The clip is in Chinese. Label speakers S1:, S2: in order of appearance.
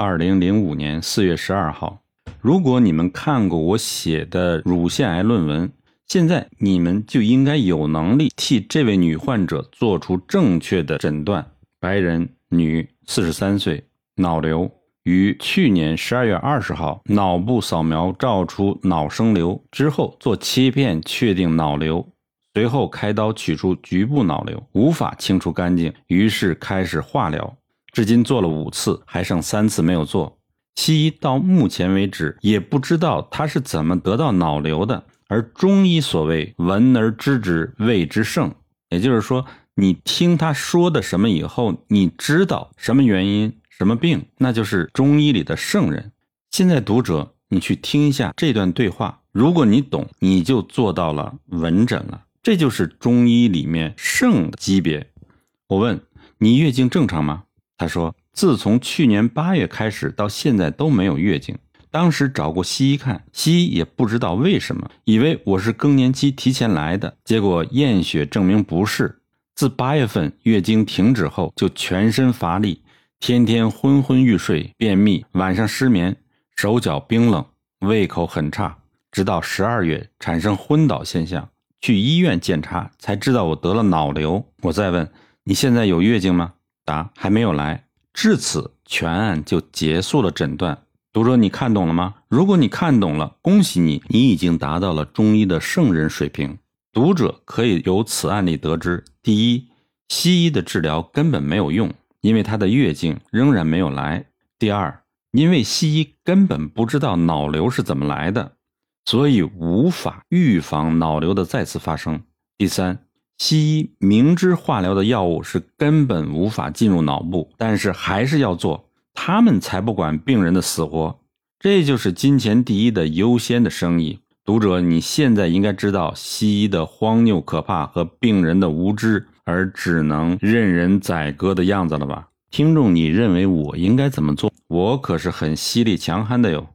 S1: 二零零五年四月十二号。如果你们看过我写的乳腺癌论文，现在你们就应该有能力替这位女患者做出正确的诊断。白人，女，四十三岁，脑瘤，于去年十二月二十号脑部扫描照出脑生瘤之后做切片确定脑瘤，随后开刀取出局部脑瘤，无法清除干净，于是开始化疗。至今做了五次，还剩三次没有做。西医到目前为止也不知道他是怎么得到脑瘤的，而中医所谓“闻而知之谓之圣”，也就是说，你听他说的什么以后，你知道什么原因、什么病，那就是中医里的圣人。现在读者，你去听一下这段对话，如果你懂，你就做到了闻诊了，这就是中医里面圣的级别。我问你，月经正常吗？他说：“自从去年八月开始到现在都没有月经。当时找过西医看，西医也不知道为什么，以为我是更年期提前来的。结果验血证明不是。自八月份月经停止后，就全身乏力，天天昏昏欲睡，便秘，晚上失眠，手脚冰冷，胃口很差。直到十二月产生昏倒现象，去医院检查才知道我得了脑瘤。我再问你现在有月经吗？”答还没有来，至此全案就结束了诊断。读者，你看懂了吗？如果你看懂了，恭喜你，你已经达到了中医的圣人水平。读者可以由此案例得知：第一，西医的治疗根本没有用，因为他的月经仍然没有来；第二，因为西医根本不知道脑瘤是怎么来的，所以无法预防脑瘤的再次发生；第三。西医明知化疗的药物是根本无法进入脑部，但是还是要做，他们才不管病人的死活。这就是金钱第一的优先的生意。读者，你现在应该知道西医的荒谬可怕和病人的无知而只能任人宰割的样子了吧？听众，你认为我应该怎么做？我可是很犀利强悍的哟。